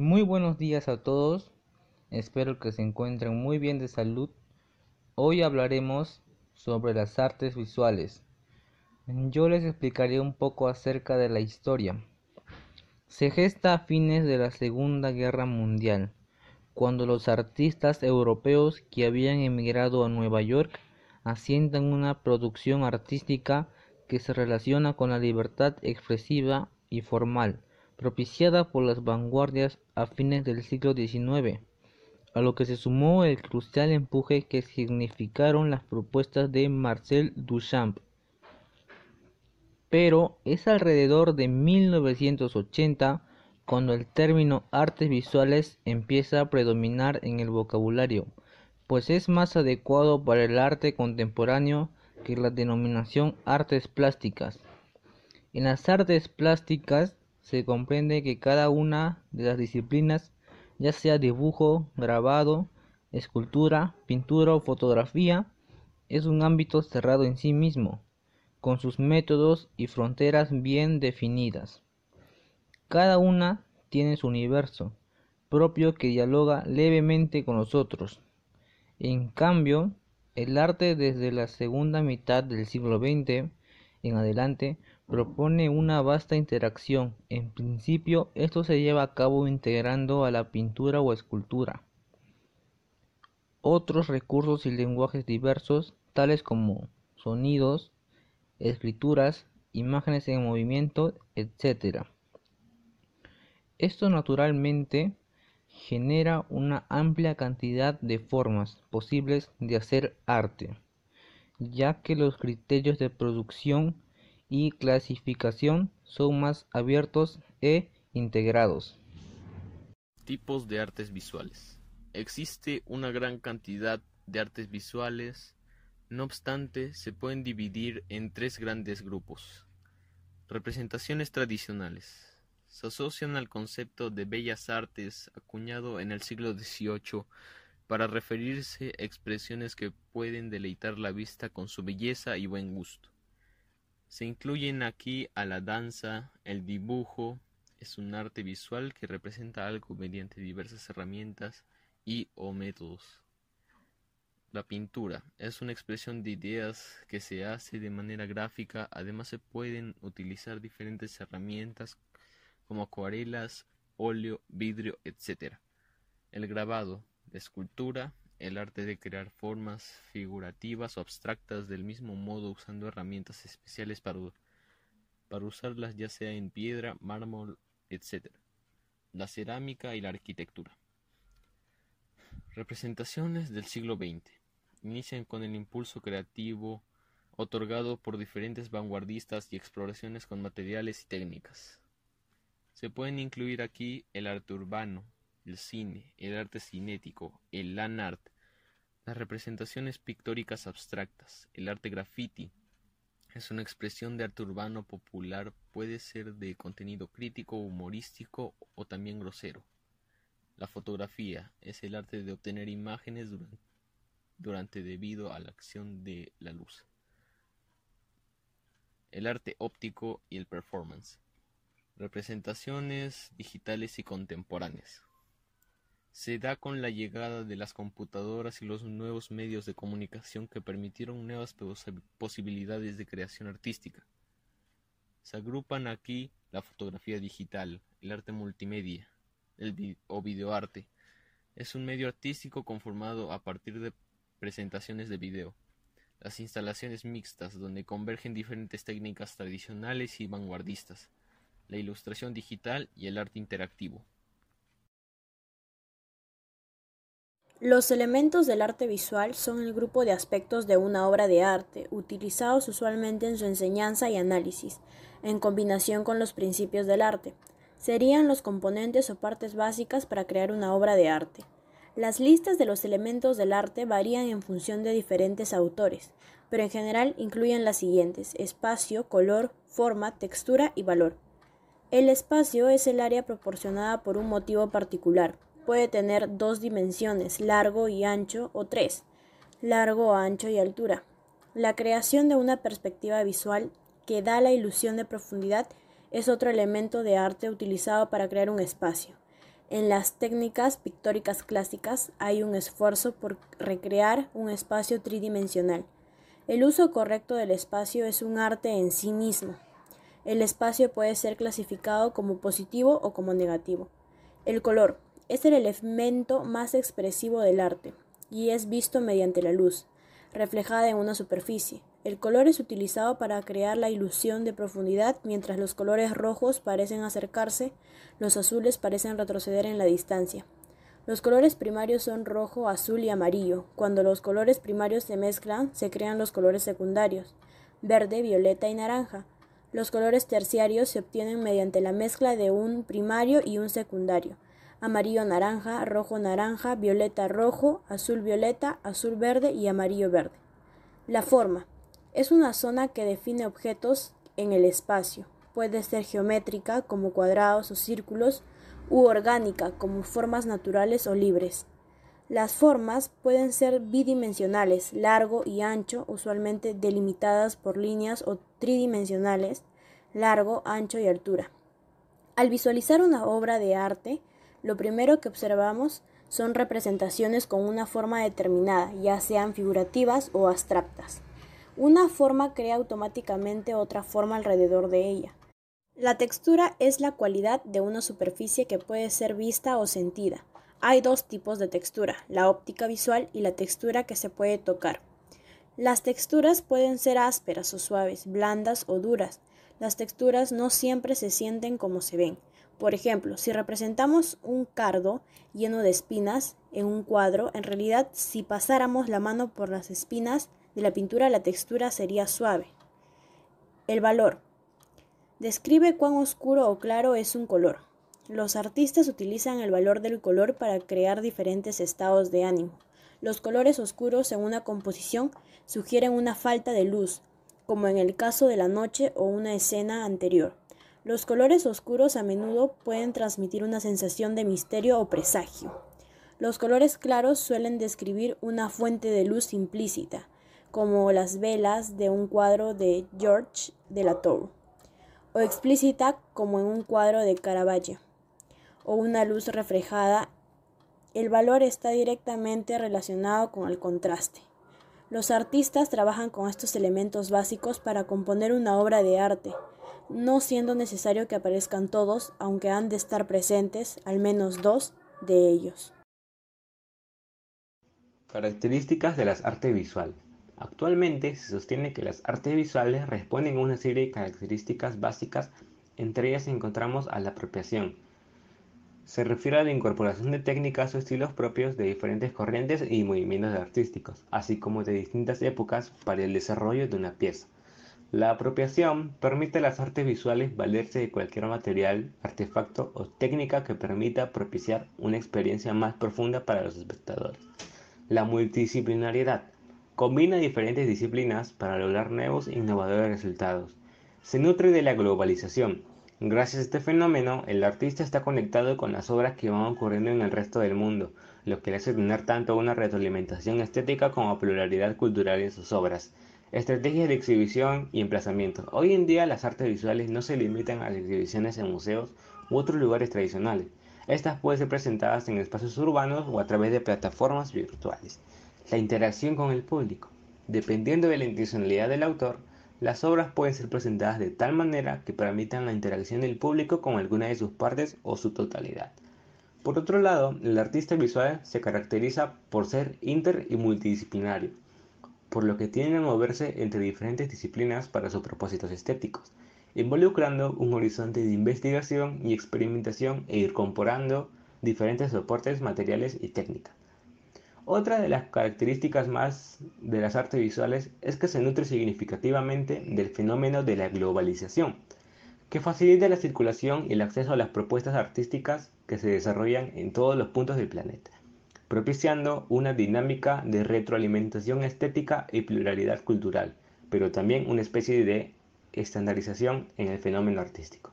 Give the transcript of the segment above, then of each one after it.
Muy buenos días a todos, espero que se encuentren muy bien de salud. Hoy hablaremos sobre las artes visuales. Yo les explicaré un poco acerca de la historia. Se gesta a fines de la Segunda Guerra Mundial, cuando los artistas europeos que habían emigrado a Nueva York asientan una producción artística que se relaciona con la libertad expresiva y formal, propiciada por las vanguardias a fines del siglo XIX, a lo que se sumó el crucial empuje que significaron las propuestas de Marcel Duchamp. Pero es alrededor de 1980 cuando el término artes visuales empieza a predominar en el vocabulario, pues es más adecuado para el arte contemporáneo que la denominación artes plásticas. En las artes plásticas se comprende que cada una de las disciplinas, ya sea dibujo, grabado, escultura, pintura o fotografía, es un ámbito cerrado en sí mismo, con sus métodos y fronteras bien definidas. Cada una tiene su universo propio que dialoga levemente con los otros. En cambio, el arte desde la segunda mitad del siglo XX en adelante propone una vasta interacción. En principio, esto se lleva a cabo integrando a la pintura o escultura otros recursos y lenguajes diversos, tales como sonidos, escrituras, imágenes en movimiento, etc. Esto naturalmente genera una amplia cantidad de formas posibles de hacer arte, ya que los criterios de producción y clasificación son más abiertos e integrados. Tipos de artes visuales. Existe una gran cantidad de artes visuales, no obstante se pueden dividir en tres grandes grupos. Representaciones tradicionales se asocian al concepto de bellas artes acuñado en el siglo XVIII para referirse a expresiones que pueden deleitar la vista con su belleza y buen gusto. Se incluyen aquí a la danza, el dibujo, es un arte visual que representa algo mediante diversas herramientas y o métodos. La pintura es una expresión de ideas que se hace de manera gráfica, además se pueden utilizar diferentes herramientas como acuarelas, óleo, vidrio, etc. El grabado, la escultura, el arte de crear formas figurativas o abstractas del mismo modo usando herramientas especiales para, para usarlas ya sea en piedra, mármol, etc. La cerámica y la arquitectura. Representaciones del siglo XX. Inician con el impulso creativo otorgado por diferentes vanguardistas y exploraciones con materiales y técnicas. Se pueden incluir aquí el arte urbano, el cine, el arte cinético, el land art, las representaciones pictóricas abstractas, el arte graffiti. Es una expresión de arte urbano popular, puede ser de contenido crítico, humorístico o también grosero. La fotografía es el arte de obtener imágenes durante, durante debido a la acción de la luz. El arte óptico y el performance Representaciones digitales y contemporáneas. Se da con la llegada de las computadoras y los nuevos medios de comunicación que permitieron nuevas posibilidades de creación artística. Se agrupan aquí la fotografía digital, el arte multimedia el o videoarte. Es un medio artístico conformado a partir de presentaciones de video. Las instalaciones mixtas, donde convergen diferentes técnicas tradicionales y vanguardistas la ilustración digital y el arte interactivo. Los elementos del arte visual son el grupo de aspectos de una obra de arte, utilizados usualmente en su enseñanza y análisis, en combinación con los principios del arte. Serían los componentes o partes básicas para crear una obra de arte. Las listas de los elementos del arte varían en función de diferentes autores, pero en general incluyen las siguientes espacio, color, forma, textura y valor. El espacio es el área proporcionada por un motivo particular. Puede tener dos dimensiones, largo y ancho, o tres, largo, ancho y altura. La creación de una perspectiva visual que da la ilusión de profundidad es otro elemento de arte utilizado para crear un espacio. En las técnicas pictóricas clásicas hay un esfuerzo por recrear un espacio tridimensional. El uso correcto del espacio es un arte en sí mismo. El espacio puede ser clasificado como positivo o como negativo. El color es el elemento más expresivo del arte y es visto mediante la luz, reflejada en una superficie. El color es utilizado para crear la ilusión de profundidad, mientras los colores rojos parecen acercarse, los azules parecen retroceder en la distancia. Los colores primarios son rojo, azul y amarillo. Cuando los colores primarios se mezclan, se crean los colores secundarios, verde, violeta y naranja. Los colores terciarios se obtienen mediante la mezcla de un primario y un secundario. Amarillo naranja, rojo naranja, violeta rojo, azul violeta, azul verde y amarillo verde. La forma. Es una zona que define objetos en el espacio. Puede ser geométrica, como cuadrados o círculos, u orgánica, como formas naturales o libres. Las formas pueden ser bidimensionales, largo y ancho, usualmente delimitadas por líneas o tridimensionales, largo, ancho y altura. Al visualizar una obra de arte, lo primero que observamos son representaciones con una forma determinada, ya sean figurativas o abstractas. Una forma crea automáticamente otra forma alrededor de ella. La textura es la cualidad de una superficie que puede ser vista o sentida. Hay dos tipos de textura, la óptica visual y la textura que se puede tocar. Las texturas pueden ser ásperas o suaves, blandas o duras. Las texturas no siempre se sienten como se ven. Por ejemplo, si representamos un cardo lleno de espinas en un cuadro, en realidad si pasáramos la mano por las espinas de la pintura la textura sería suave. El valor. Describe cuán oscuro o claro es un color. Los artistas utilizan el valor del color para crear diferentes estados de ánimo. Los colores oscuros en una composición sugieren una falta de luz, como en el caso de la noche o una escena anterior. Los colores oscuros a menudo pueden transmitir una sensación de misterio o presagio. Los colores claros suelen describir una fuente de luz implícita, como las velas de un cuadro de George de la Tour, o explícita como en un cuadro de Caravaggio, o una luz reflejada. El valor está directamente relacionado con el contraste. Los artistas trabajan con estos elementos básicos para componer una obra de arte, no siendo necesario que aparezcan todos, aunque han de estar presentes al menos dos de ellos. Características de las artes visuales. Actualmente se sostiene que las artes visuales responden a una serie de características básicas, entre ellas encontramos a la apropiación. Se refiere a la incorporación de técnicas o estilos propios de diferentes corrientes y movimientos artísticos, así como de distintas épocas para el desarrollo de una pieza. La apropiación permite a las artes visuales valerse de cualquier material, artefacto o técnica que permita propiciar una experiencia más profunda para los espectadores. La multidisciplinariedad combina diferentes disciplinas para lograr nuevos e innovadores resultados. Se nutre de la globalización. Gracias a este fenómeno, el artista está conectado con las obras que van ocurriendo en el resto del mundo, lo que le hace tener tanto una retroalimentación estética como pluralidad cultural en sus obras. Estrategias de exhibición y emplazamiento. Hoy en día las artes visuales no se limitan a las exhibiciones en museos u otros lugares tradicionales. Estas pueden ser presentadas en espacios urbanos o a través de plataformas virtuales. La interacción con el público. Dependiendo de la intencionalidad del autor, las obras pueden ser presentadas de tal manera que permitan la interacción del público con alguna de sus partes o su totalidad. Por otro lado, el artista visual se caracteriza por ser inter y multidisciplinario por lo que tienden a moverse entre diferentes disciplinas para sus propósitos estéticos, involucrando un horizonte de investigación y experimentación e incorporando diferentes soportes materiales y técnicas. Otra de las características más de las artes visuales es que se nutre significativamente del fenómeno de la globalización, que facilita la circulación y el acceso a las propuestas artísticas que se desarrollan en todos los puntos del planeta propiciando una dinámica de retroalimentación estética y pluralidad cultural, pero también una especie de estandarización en el fenómeno artístico.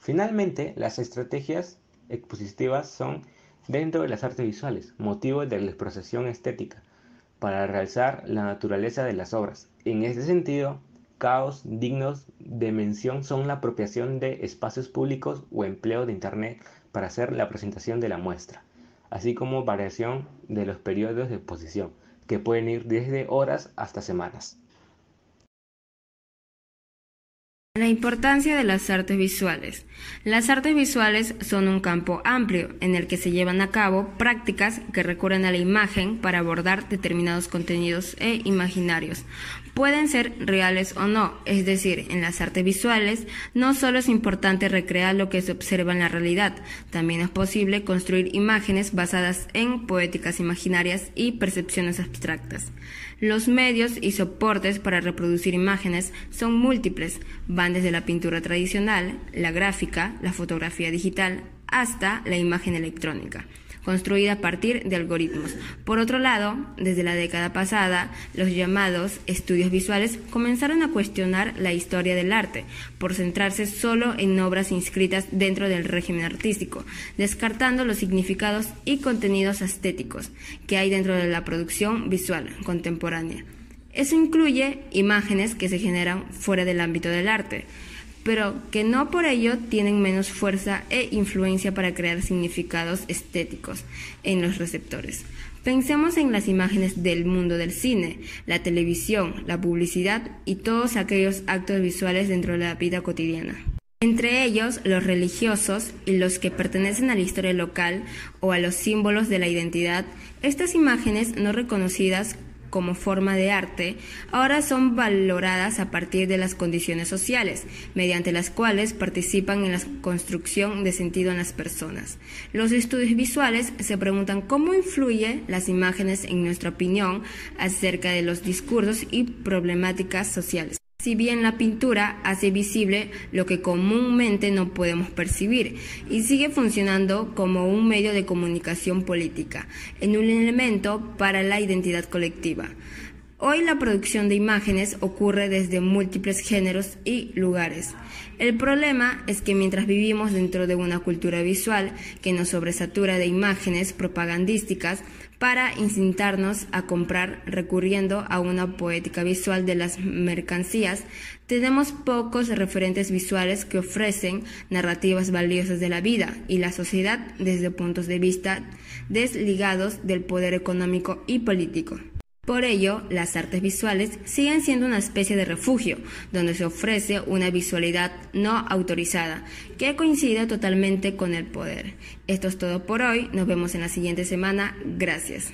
Finalmente, las estrategias expositivas son dentro de las artes visuales, motivo de la expresión estética, para realzar la naturaleza de las obras. En este sentido, caos dignos de mención son la apropiación de espacios públicos o empleo de Internet para hacer la presentación de la muestra, así como variación de los periodos de exposición, que pueden ir desde horas hasta semanas. La importancia de las artes visuales. Las artes visuales son un campo amplio en el que se llevan a cabo prácticas que recurren a la imagen para abordar determinados contenidos e imaginarios. Pueden ser reales o no, es decir, en las artes visuales no solo es importante recrear lo que se observa en la realidad, también es posible construir imágenes basadas en poéticas imaginarias y percepciones abstractas. Los medios y soportes para reproducir imágenes son múltiples, van desde la pintura tradicional, la gráfica, la fotografía digital, hasta la imagen electrónica construida a partir de algoritmos. Por otro lado, desde la década pasada, los llamados estudios visuales comenzaron a cuestionar la historia del arte, por centrarse solo en obras inscritas dentro del régimen artístico, descartando los significados y contenidos estéticos que hay dentro de la producción visual contemporánea. Eso incluye imágenes que se generan fuera del ámbito del arte, pero que no por ello tienen menos fuerza e influencia para crear significados estéticos en los receptores. Pensemos en las imágenes del mundo del cine, la televisión, la publicidad y todos aquellos actos visuales dentro de la vida cotidiana. Entre ellos, los religiosos y los que pertenecen a la historia local o a los símbolos de la identidad, estas imágenes no reconocidas como forma de arte, ahora son valoradas a partir de las condiciones sociales, mediante las cuales participan en la construcción de sentido en las personas. Los estudios visuales se preguntan cómo influye las imágenes en nuestra opinión acerca de los discursos y problemáticas sociales si bien la pintura hace visible lo que comúnmente no podemos percibir y sigue funcionando como un medio de comunicación política, en un elemento para la identidad colectiva. Hoy la producción de imágenes ocurre desde múltiples géneros y lugares. El problema es que mientras vivimos dentro de una cultura visual que nos sobresatura de imágenes propagandísticas, para incitarnos a comprar recurriendo a una poética visual de las mercancías, tenemos pocos referentes visuales que ofrecen narrativas valiosas de la vida y la sociedad desde puntos de vista desligados del poder económico y político. Por ello, las artes visuales siguen siendo una especie de refugio, donde se ofrece una visualidad no autorizada, que coincide totalmente con el poder. Esto es todo por hoy, nos vemos en la siguiente semana, gracias.